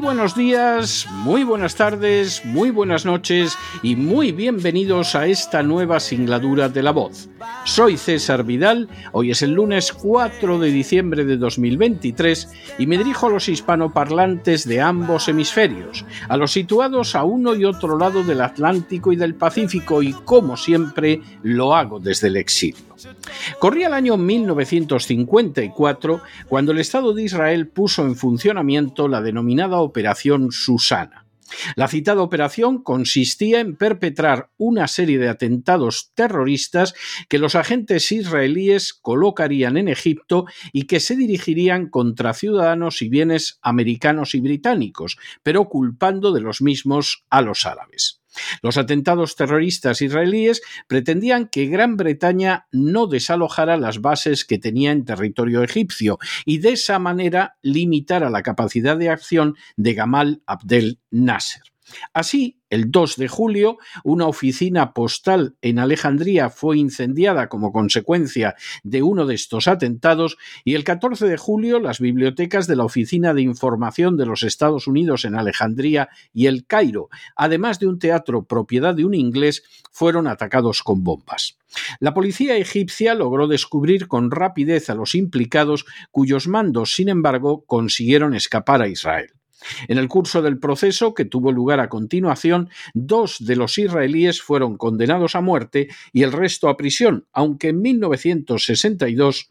Buenos días, muy buenas tardes, muy buenas noches y muy bienvenidos a esta nueva singladura de la voz. Soy César Vidal, hoy es el lunes 4 de diciembre de 2023 y me dirijo a los hispanoparlantes de ambos hemisferios, a los situados a uno y otro lado del Atlántico y del Pacífico y como siempre lo hago desde el exilio. Corría el año 1954 cuando el Estado de Israel puso en funcionamiento la denominada Operación Susana. La citada operación consistía en perpetrar una serie de atentados terroristas que los agentes israelíes colocarían en Egipto y que se dirigirían contra ciudadanos y bienes americanos y británicos, pero culpando de los mismos a los árabes. Los atentados terroristas israelíes pretendían que Gran Bretaña no desalojara las bases que tenía en territorio egipcio y de esa manera limitara la capacidad de acción de Gamal Abdel Nasser. Así, el 2 de julio, una oficina postal en Alejandría fue incendiada como consecuencia de uno de estos atentados y el 14 de julio las bibliotecas de la Oficina de Información de los Estados Unidos en Alejandría y El Cairo, además de un teatro propiedad de un inglés, fueron atacados con bombas. La policía egipcia logró descubrir con rapidez a los implicados cuyos mandos, sin embargo, consiguieron escapar a Israel. En el curso del proceso que tuvo lugar a continuación, dos de los israelíes fueron condenados a muerte y el resto a prisión, aunque en 1962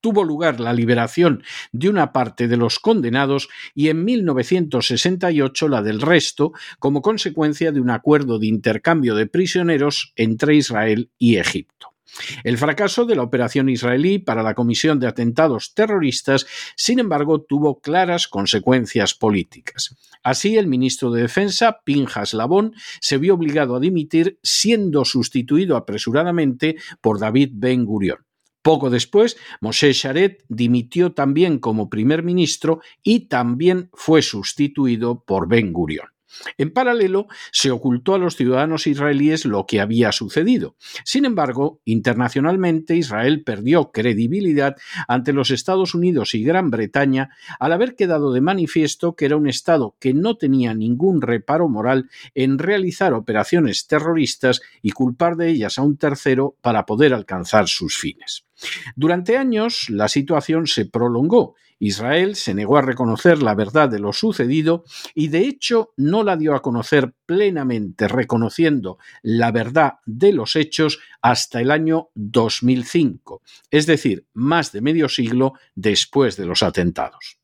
tuvo lugar la liberación de una parte de los condenados y en 1968 la del resto como consecuencia de un acuerdo de intercambio de prisioneros entre Israel y Egipto. El fracaso de la operación israelí para la comisión de atentados terroristas, sin embargo, tuvo claras consecuencias políticas. Así, el ministro de Defensa, Pinjas Labón, se vio obligado a dimitir, siendo sustituido apresuradamente por David Ben Gurion. Poco después, Moshe Sharet dimitió también como primer ministro y también fue sustituido por Ben Gurion. En paralelo, se ocultó a los ciudadanos israelíes lo que había sucedido. Sin embargo, internacionalmente Israel perdió credibilidad ante los Estados Unidos y Gran Bretaña al haber quedado de manifiesto que era un Estado que no tenía ningún reparo moral en realizar operaciones terroristas y culpar de ellas a un tercero para poder alcanzar sus fines. Durante años la situación se prolongó Israel se negó a reconocer la verdad de lo sucedido y de hecho no la dio a conocer plenamente reconociendo la verdad de los hechos hasta el año 2005, es decir, más de medio siglo después de los atentados.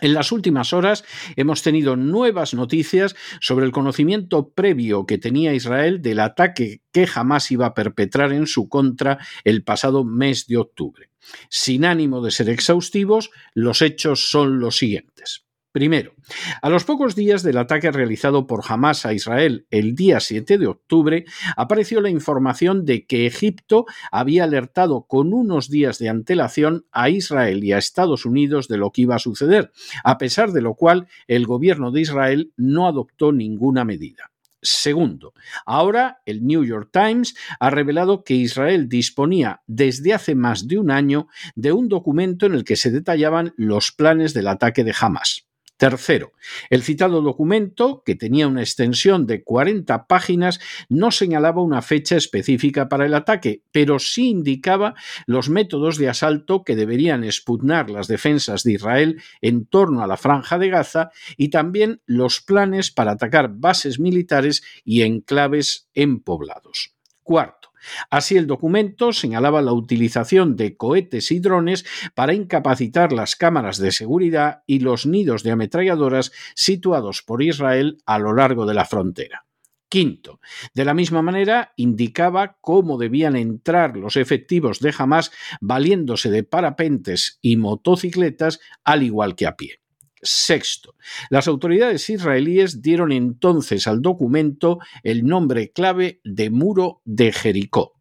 En las últimas horas hemos tenido nuevas noticias sobre el conocimiento previo que tenía Israel del ataque que jamás iba a perpetrar en su contra el pasado mes de octubre. Sin ánimo de ser exhaustivos, los hechos son los siguientes. Primero, a los pocos días del ataque realizado por Hamas a Israel el día 7 de octubre, apareció la información de que Egipto había alertado con unos días de antelación a Israel y a Estados Unidos de lo que iba a suceder, a pesar de lo cual el gobierno de Israel no adoptó ninguna medida. Segundo, ahora el New York Times ha revelado que Israel disponía desde hace más de un año de un documento en el que se detallaban los planes del ataque de Hamas. Tercero, el citado documento, que tenía una extensión de 40 páginas, no señalaba una fecha específica para el ataque, pero sí indicaba los métodos de asalto que deberían expugnar las defensas de Israel en torno a la franja de Gaza y también los planes para atacar bases militares y enclaves en poblados. Cuarto, Así el documento señalaba la utilización de cohetes y drones para incapacitar las cámaras de seguridad y los nidos de ametralladoras situados por Israel a lo largo de la frontera. Quinto, de la misma manera indicaba cómo debían entrar los efectivos de Hamas valiéndose de parapentes y motocicletas al igual que a pie. Sexto, las autoridades israelíes dieron entonces al documento el nombre clave de Muro de Jericó.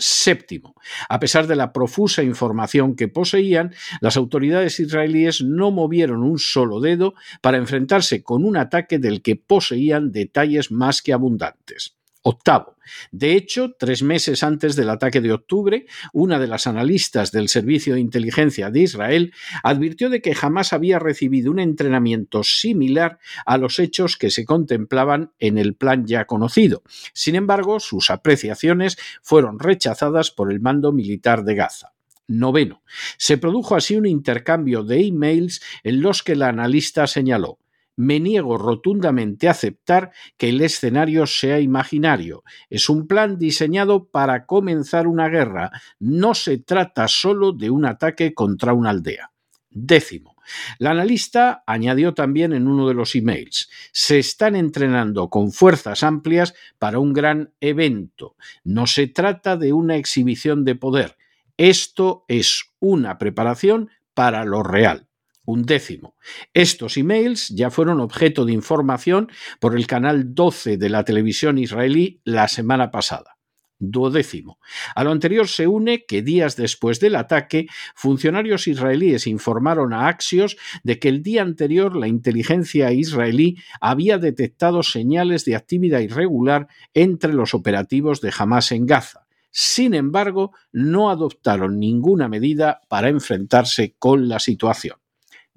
Séptimo, a pesar de la profusa información que poseían, las autoridades israelíes no movieron un solo dedo para enfrentarse con un ataque del que poseían detalles más que abundantes. Octavo. De hecho, tres meses antes del ataque de octubre, una de las analistas del Servicio de Inteligencia de Israel advirtió de que jamás había recibido un entrenamiento similar a los hechos que se contemplaban en el plan ya conocido. Sin embargo, sus apreciaciones fueron rechazadas por el mando militar de Gaza. Noveno. Se produjo así un intercambio de emails en los que la analista señaló me niego rotundamente a aceptar que el escenario sea imaginario. Es un plan diseñado para comenzar una guerra. No se trata solo de un ataque contra una aldea. Décimo. La analista añadió también en uno de los emails, se están entrenando con fuerzas amplias para un gran evento. No se trata de una exhibición de poder. Esto es una preparación para lo real un décimo. Estos emails ya fueron objeto de información por el canal 12 de la televisión israelí la semana pasada. Duodécimo. A lo anterior se une que días después del ataque, funcionarios israelíes informaron a Axios de que el día anterior la inteligencia israelí había detectado señales de actividad irregular entre los operativos de Hamas en Gaza. Sin embargo, no adoptaron ninguna medida para enfrentarse con la situación.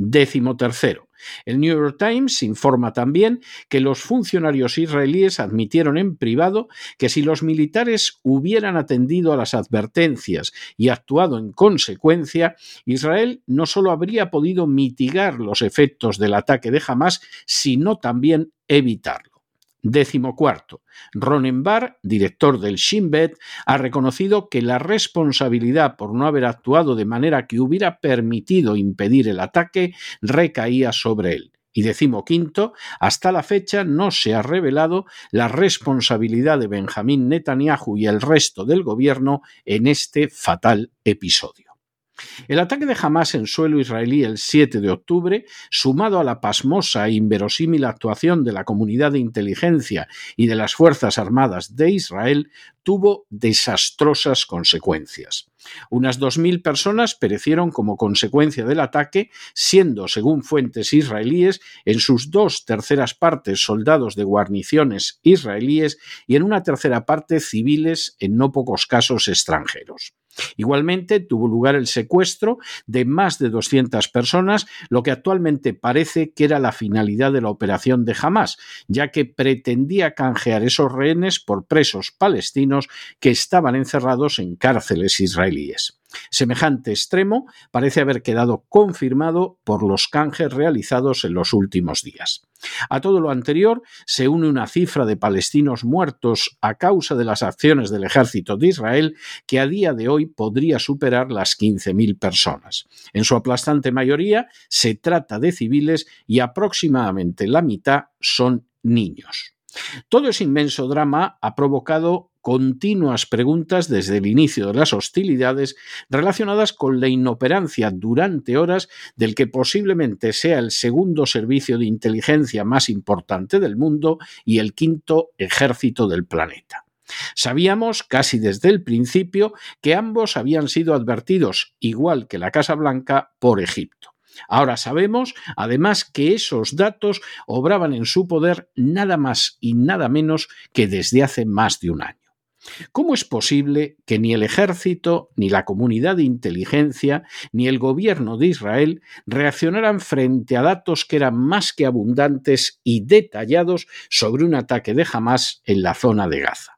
Décimo tercero. El New York Times informa también que los funcionarios israelíes admitieron en privado que si los militares hubieran atendido a las advertencias y actuado en consecuencia, Israel no solo habría podido mitigar los efectos del ataque de Hamas, sino también evitarlo. Décimo cuarto. Ronenbar, director del Shin Bet, ha reconocido que la responsabilidad por no haber actuado de manera que hubiera permitido impedir el ataque recaía sobre él. Y decimo quinto, hasta la fecha no se ha revelado la responsabilidad de Benjamín Netanyahu y el resto del gobierno en este fatal episodio. El ataque de Hamas en suelo israelí el 7 de octubre, sumado a la pasmosa e inverosímil actuación de la comunidad de inteligencia y de las Fuerzas Armadas de Israel, tuvo desastrosas consecuencias. Unas 2.000 personas perecieron como consecuencia del ataque, siendo, según fuentes israelíes, en sus dos terceras partes soldados de guarniciones israelíes y en una tercera parte civiles, en no pocos casos extranjeros. Igualmente tuvo lugar el secuestro de más de 200 personas, lo que actualmente parece que era la finalidad de la operación de Hamas, ya que pretendía canjear esos rehenes por presos palestinos que estaban encerrados en cárceles Semejante extremo parece haber quedado confirmado por los canjes realizados en los últimos días. A todo lo anterior se une una cifra de palestinos muertos a causa de las acciones del ejército de Israel que a día de hoy podría superar las 15.000 personas. En su aplastante mayoría se trata de civiles y aproximadamente la mitad son niños. Todo ese inmenso drama ha provocado continuas preguntas desde el inicio de las hostilidades relacionadas con la inoperancia durante horas del que posiblemente sea el segundo servicio de inteligencia más importante del mundo y el quinto ejército del planeta. Sabíamos casi desde el principio que ambos habían sido advertidos, igual que la Casa Blanca, por Egipto. Ahora sabemos, además, que esos datos obraban en su poder nada más y nada menos que desde hace más de un año. ¿Cómo es posible que ni el ejército, ni la comunidad de inteligencia, ni el gobierno de Israel reaccionaran frente a datos que eran más que abundantes y detallados sobre un ataque de Hamas en la zona de Gaza?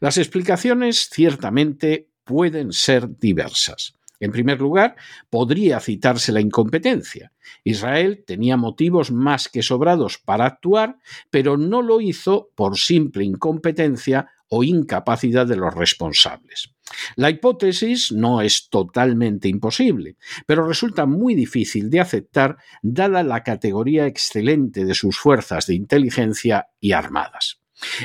Las explicaciones ciertamente pueden ser diversas. En primer lugar, podría citarse la incompetencia. Israel tenía motivos más que sobrados para actuar, pero no lo hizo por simple incompetencia o incapacidad de los responsables. La hipótesis no es totalmente imposible, pero resulta muy difícil de aceptar dada la categoría excelente de sus fuerzas de inteligencia y armadas.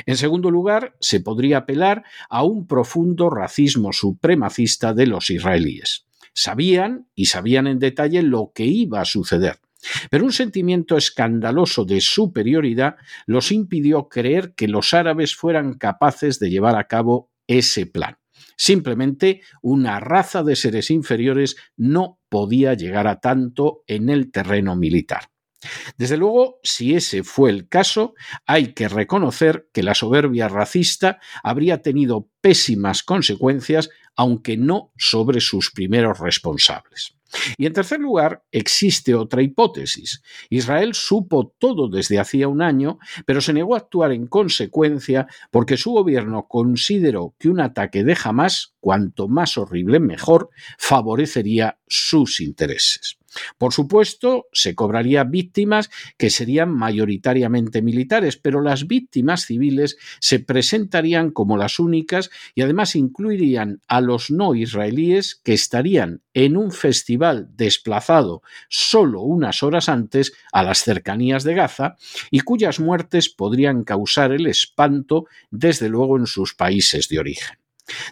En segundo lugar, se podría apelar a un profundo racismo supremacista de los israelíes. Sabían y sabían en detalle lo que iba a suceder, pero un sentimiento escandaloso de superioridad los impidió creer que los árabes fueran capaces de llevar a cabo ese plan. Simplemente una raza de seres inferiores no podía llegar a tanto en el terreno militar. Desde luego, si ese fue el caso, hay que reconocer que la soberbia racista habría tenido pésimas consecuencias, aunque no sobre sus primeros responsables. Y en tercer lugar, existe otra hipótesis. Israel supo todo desde hacía un año, pero se negó a actuar en consecuencia porque su gobierno consideró que un ataque de Hamas, cuanto más horrible mejor, favorecería sus intereses. Por supuesto, se cobraría víctimas que serían mayoritariamente militares, pero las víctimas civiles se presentarían como las únicas y además incluirían a los no israelíes que estarían en un festival desplazado solo unas horas antes a las cercanías de Gaza y cuyas muertes podrían causar el espanto desde luego en sus países de origen.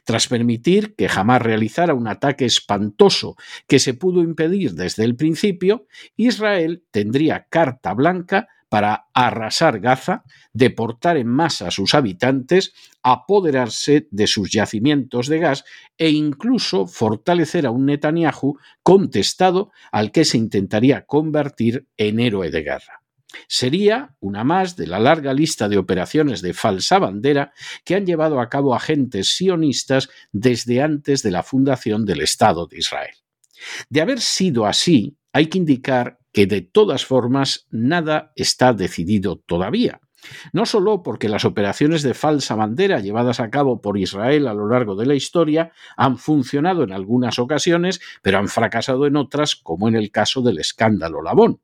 Tras permitir que jamás realizara un ataque espantoso que se pudo impedir desde el principio, Israel tendría carta blanca para arrasar Gaza, deportar en masa a sus habitantes, apoderarse de sus yacimientos de gas e incluso fortalecer a un Netanyahu contestado al que se intentaría convertir en héroe de guerra. Sería una más de la larga lista de operaciones de falsa bandera que han llevado a cabo agentes sionistas desde antes de la fundación del Estado de Israel. De haber sido así, hay que indicar que de todas formas nada está decidido todavía. No solo porque las operaciones de falsa bandera llevadas a cabo por Israel a lo largo de la historia han funcionado en algunas ocasiones, pero han fracasado en otras, como en el caso del escándalo Labón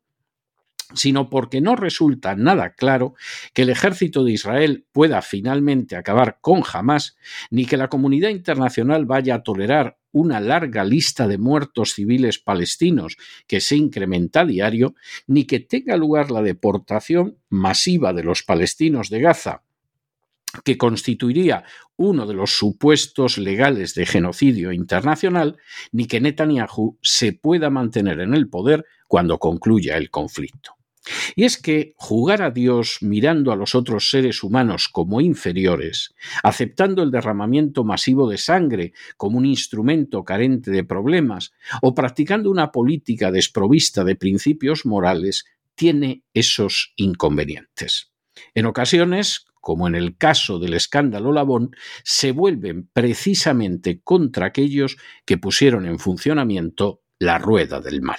sino porque no resulta nada claro que el ejército de Israel pueda finalmente acabar con Hamas, ni que la comunidad internacional vaya a tolerar una larga lista de muertos civiles palestinos que se incrementa a diario, ni que tenga lugar la deportación masiva de los palestinos de Gaza que constituiría uno de los supuestos legales de genocidio internacional, ni que Netanyahu se pueda mantener en el poder cuando concluya el conflicto. Y es que jugar a Dios mirando a los otros seres humanos como inferiores, aceptando el derramamiento masivo de sangre como un instrumento carente de problemas, o practicando una política desprovista de principios morales, tiene esos inconvenientes. En ocasiones, como en el caso del escándalo Labón, se vuelven precisamente contra aquellos que pusieron en funcionamiento la rueda del mal.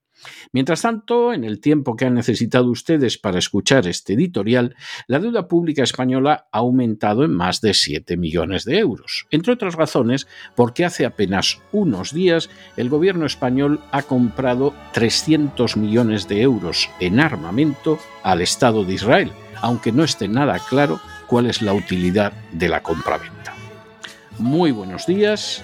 Mientras tanto, en el tiempo que han necesitado ustedes para escuchar este editorial, la deuda pública española ha aumentado en más de 7 millones de euros, entre otras razones porque hace apenas unos días el gobierno español ha comprado 300 millones de euros en armamento al Estado de Israel, aunque no esté nada claro cuál es la utilidad de la compraventa. Muy buenos días